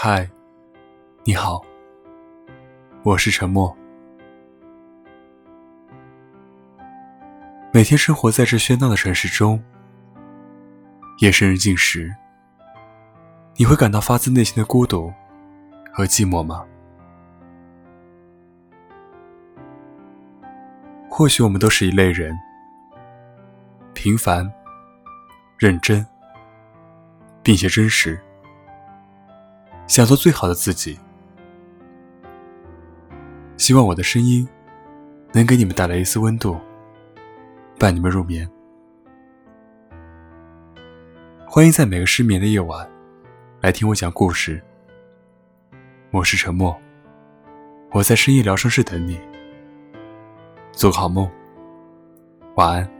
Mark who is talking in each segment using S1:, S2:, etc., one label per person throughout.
S1: 嗨，你好，我是沉默。每天生活在这喧闹的城市中，夜深人静时，你会感到发自内心的孤独和寂寞吗？或许我们都是一类人，平凡、认真，并且真实。想做最好的自己，希望我的声音能给你们带来一丝温度，伴你们入眠。欢迎在每个失眠的夜晚来听我讲故事。我是沉默，我在深夜疗伤室等你。做个好梦，晚安。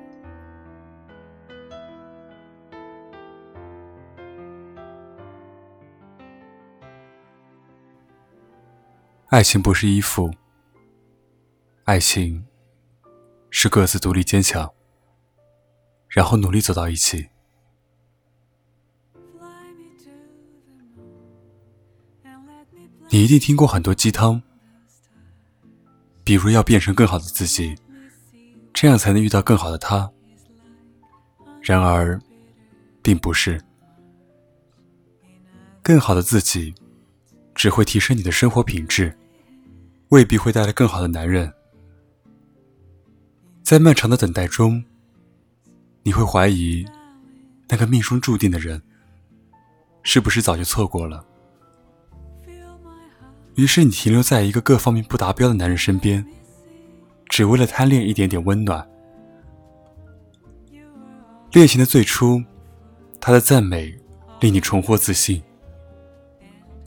S1: 爱情不是依附，爱情是各自独立坚强，然后努力走到一起。你一定听过很多鸡汤，比如要变成更好的自己，这样才能遇到更好的他。然而，并不是更好的自己。只会提升你的生活品质，未必会带来更好的男人。在漫长的等待中，你会怀疑那个命中注定的人是不是早就错过了。于是你停留在一个各方面不达标的男人身边，只为了贪恋一点点温暖。恋情的最初，他的赞美令你重获自信。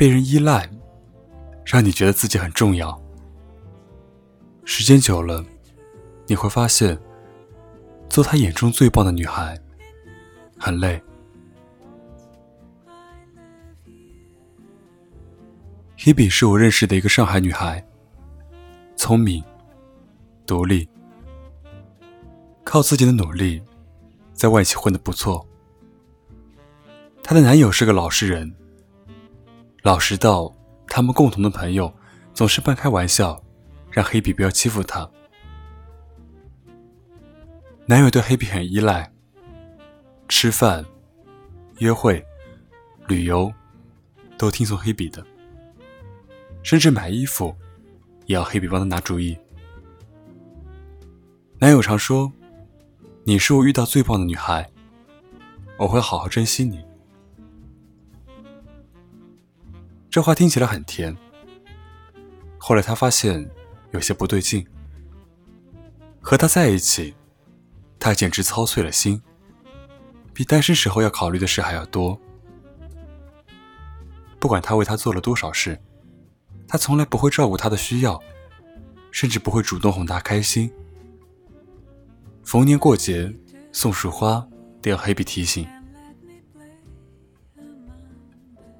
S1: 被人依赖，让你觉得自己很重要。时间久了，你会发现，做他眼中最棒的女孩，很累。Hebe 是我认识的一个上海女孩，聪明、独立，靠自己的努力，在外企混得不错。她的男友是个老实人。老实到，他们共同的朋友总是半开玩笑，让黑比不要欺负她。男友对黑比很依赖，吃饭、约会、旅游都听从黑比的，甚至买衣服也要黑比帮他拿主意。男友常说：“你是我遇到最棒的女孩，我会好好珍惜你。”这话听起来很甜。后来他发现有些不对劲，和他在一起，他简直操碎了心，比单身时候要考虑的事还要多。不管他为他做了多少事，他从来不会照顾他的需要，甚至不会主动哄他开心。逢年过节送束花都要黑笔提醒。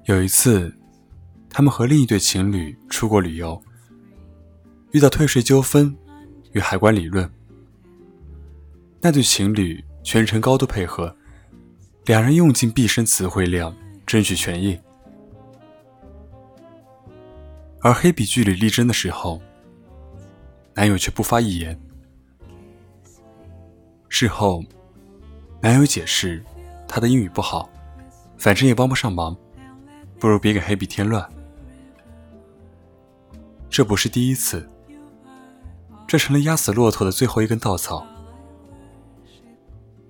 S1: 有一次。他们和另一对情侣出国旅游，遇到退税纠纷与海关理论。那对情侣全程高度配合，两人用尽毕生词汇量争取权益。而黑笔据理力争的时候，男友却不发一言。事后，男友解释他的英语不好，反正也帮不上忙，不如别给黑笔添乱。这不是第一次，这成了压死骆驼的最后一根稻草。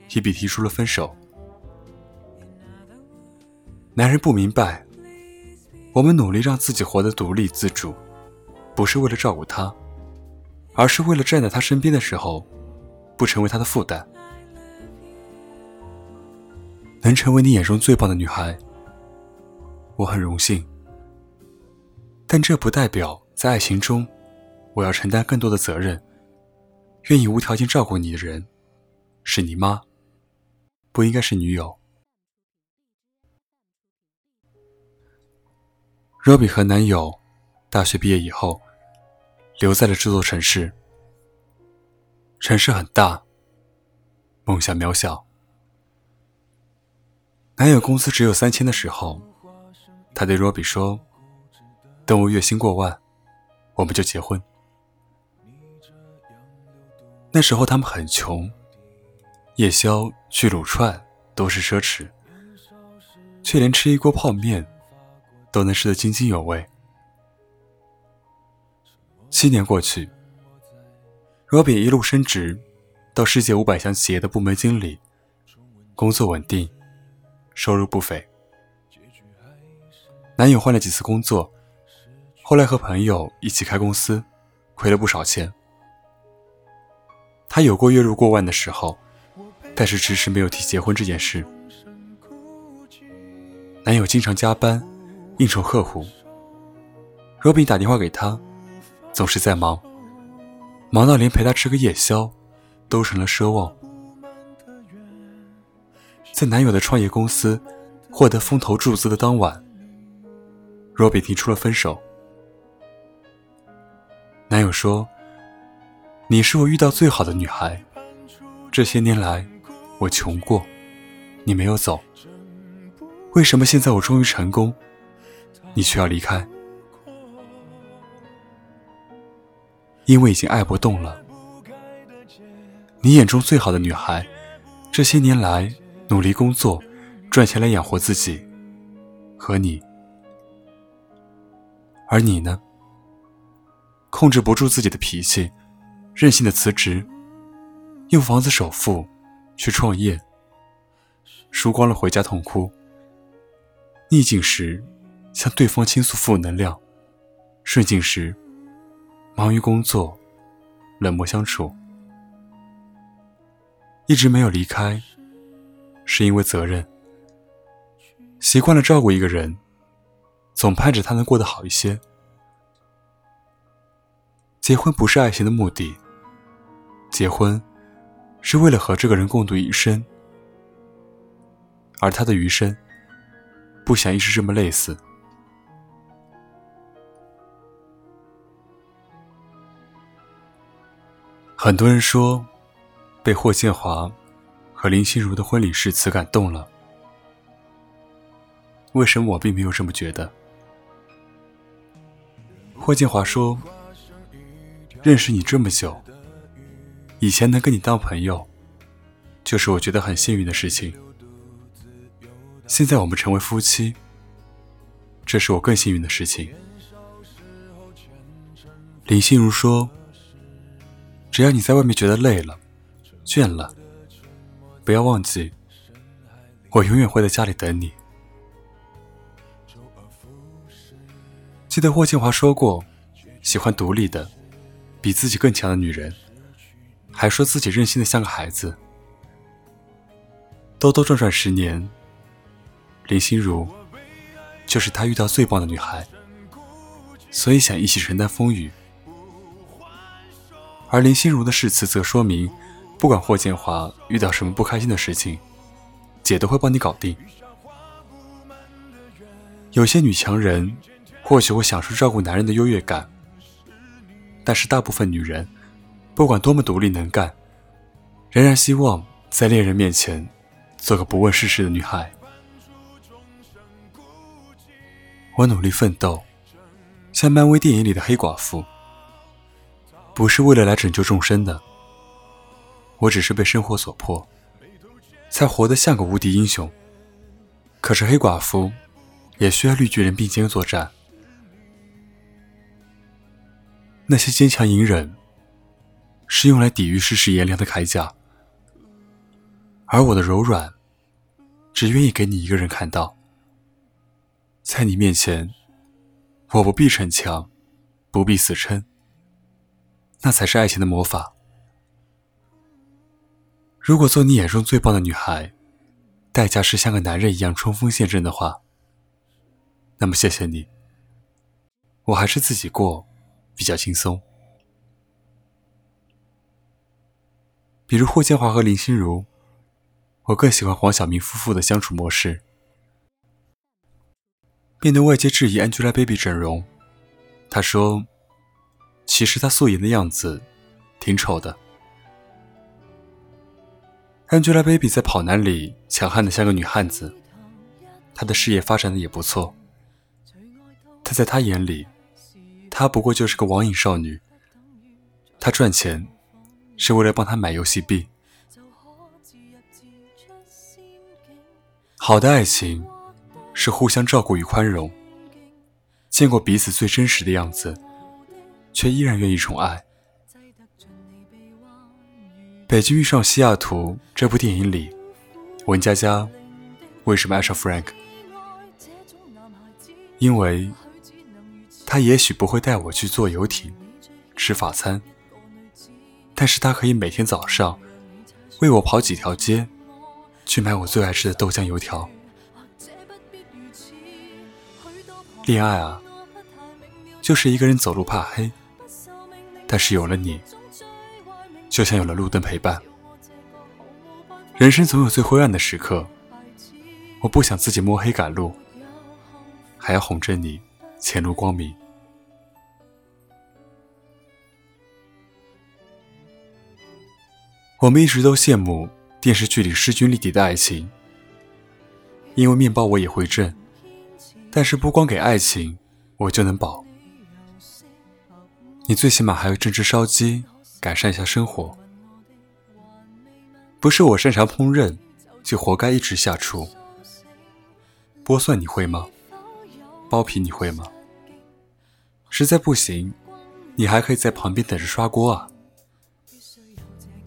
S1: 提比提出了分手。男人不明白，我们努力让自己活得独立自主，不是为了照顾他，而是为了站在他身边的时候，不成为他的负担。能成为你眼中最棒的女孩，我很荣幸。但这不代表。在爱情中，我要承担更多的责任。愿意无条件照顾你的人，是你妈，不应该是女友。罗比和男友大学毕业以后，留在了这座城市。城市很大，梦想渺小。男友工资只有三千的时候，他对罗比说：“等我月薪过万，我们就结婚。那时候他们很穷，夜宵去撸串都是奢侈，却连吃一锅泡面都能吃得津津有味。七年过去，罗比一路升职到世界五百强企业的部门经理，工作稳定，收入不菲。男友换了几次工作，后来和朋友一起开公司，亏了不少钱。他有过月入过万的时候，但是迟迟没有提结婚这件事。男友经常加班，应酬客户。罗比打电话给他，总是在忙，忙到连陪他吃个夜宵，都成了奢望。在男友的创业公司获得风投注资的当晚，罗比提出了分手。男友说。你是我遇到最好的女孩，这些年来我穷过，你没有走，为什么现在我终于成功，你却要离开？因为已经爱不动了。你眼中最好的女孩，这些年来努力工作，赚钱来养活自己和你，而你呢，控制不住自己的脾气。任性的辞职，用房子首付去创业，输光了回家痛哭。逆境时向对方倾诉负能量，顺境时忙于工作，冷漠相处。一直没有离开，是因为责任。习惯了照顾一个人，总盼着他能过得好一些。结婚不是爱情的目的。结婚是为了和这个人共度一生，而他的余生不想一直这么累死。很多人说被霍建华和林心如的婚礼誓词感动了，为什么我并没有这么觉得？霍建华说：“认识你这么久。”以前能跟你当朋友，就是我觉得很幸运的事情。现在我们成为夫妻，这是我更幸运的事情。林心如说：“只要你在外面觉得累了、倦了，不要忘记，我永远会在家里等你。”记得霍建华说过，喜欢独立的、比自己更强的女人。还说自己任性的像个孩子。兜兜转转十年，林心如就是他遇到最棒的女孩，所以想一起承担风雨。而林心如的誓词则说明，不管霍建华遇到什么不开心的事情，姐都会帮你搞定。有些女强人或许会享受照顾男人的优越感，但是大部分女人。不管多么独立能干，仍然希望在恋人面前做个不问世事的女孩。我努力奋斗，像漫威电影里的黑寡妇，不是为了来拯救众生的。我只是被生活所迫，才活得像个无敌英雄。可是黑寡妇也需要绿巨人并肩作战。那些坚强隐忍。是用来抵御世事炎凉的铠甲，而我的柔软，只愿意给你一个人看到。在你面前，我不必逞强，不必死撑，那才是爱情的魔法。如果做你眼中最棒的女孩，代价是像个男人一样冲锋陷阵的话，那么谢谢你，我还是自己过比较轻松。比如霍建华和林心如，我更喜欢黄晓明夫妇的相处模式。面对外界质疑 Angelababy 整容，他说：“其实她素颜的样子挺丑的。”Angelababy 在跑男里强悍的像个女汉子，她的事业发展的也不错。但在他眼里，她不过就是个网瘾少女。她赚钱是为了帮她买游戏币。好的爱情是互相照顾与宽容，见过彼此最真实的样子，却依然愿意宠爱。《北京遇上西雅图》这部电影里，文佳佳为什么爱上 Frank？因为他也许不会带我去坐游艇、吃法餐，但是他可以每天早上为我跑几条街。去买我最爱吃的豆浆油条。恋爱啊，就是一个人走路怕黑，但是有了你，就像有了路灯陪伴。人生总有最灰暗的时刻，我不想自己摸黑赶路，还要哄着你前路光明。我们一直都羡慕。电视剧里势均力敌的爱情，因为面包我也会挣，但是不光给爱情，我就能饱。你最起码还要挣只烧鸡，改善一下生活。不是我擅长烹饪，就活该一直下厨。剥蒜你会吗？剥皮你会吗？实在不行，你还可以在旁边等着刷锅啊。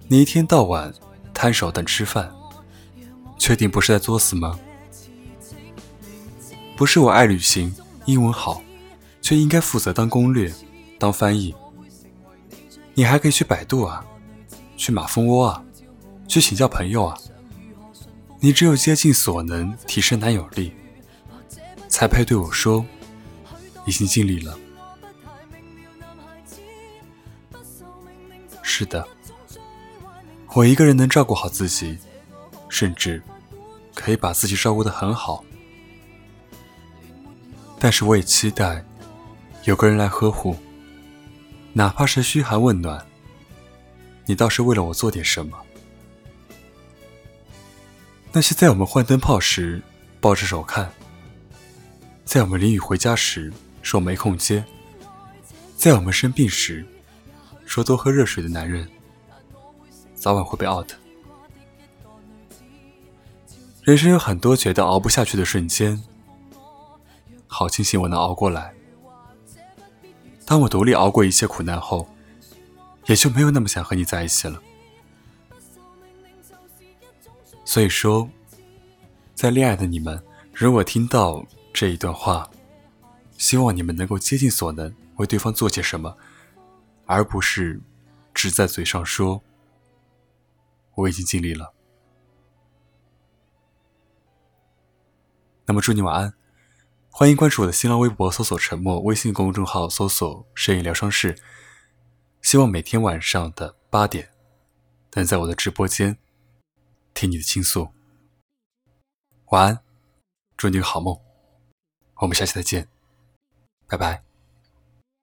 S1: 你一天到晚。摊手等吃饭，确定不是在作死吗？不是我爱旅行，英文好，却应该负责当攻略、当翻译。你还可以去百度啊，去马蜂窝啊，去请教朋友啊。你只有竭尽所能提升男友力，才配对我说已经尽力了。是的。我一个人能照顾好自己，甚至可以把自己照顾得很好。但是我也期待有个人来呵护，哪怕是嘘寒问暖。你倒是为了我做点什么？那些在我们换灯泡时抱着手看，在我们淋雨回家时说没空接，在我们生病时说多喝热水的男人。早晚会被 out。人生有很多觉得熬不下去的瞬间，好庆幸我能熬过来。当我独立熬过一切苦难后，也就没有那么想和你在一起了。所以说，在恋爱的你们，如果听到这一段话，希望你们能够竭尽所能为对方做些什么，而不是只在嘴上说。我已经尽力了。那么祝你晚安，欢迎关注我的新浪微博，搜索“沉默”；微信公众号搜索“摄影疗伤室”。希望每天晚上的八点，能在我的直播间听你的倾诉。晚安，祝你个好梦。我们下期再见，拜拜。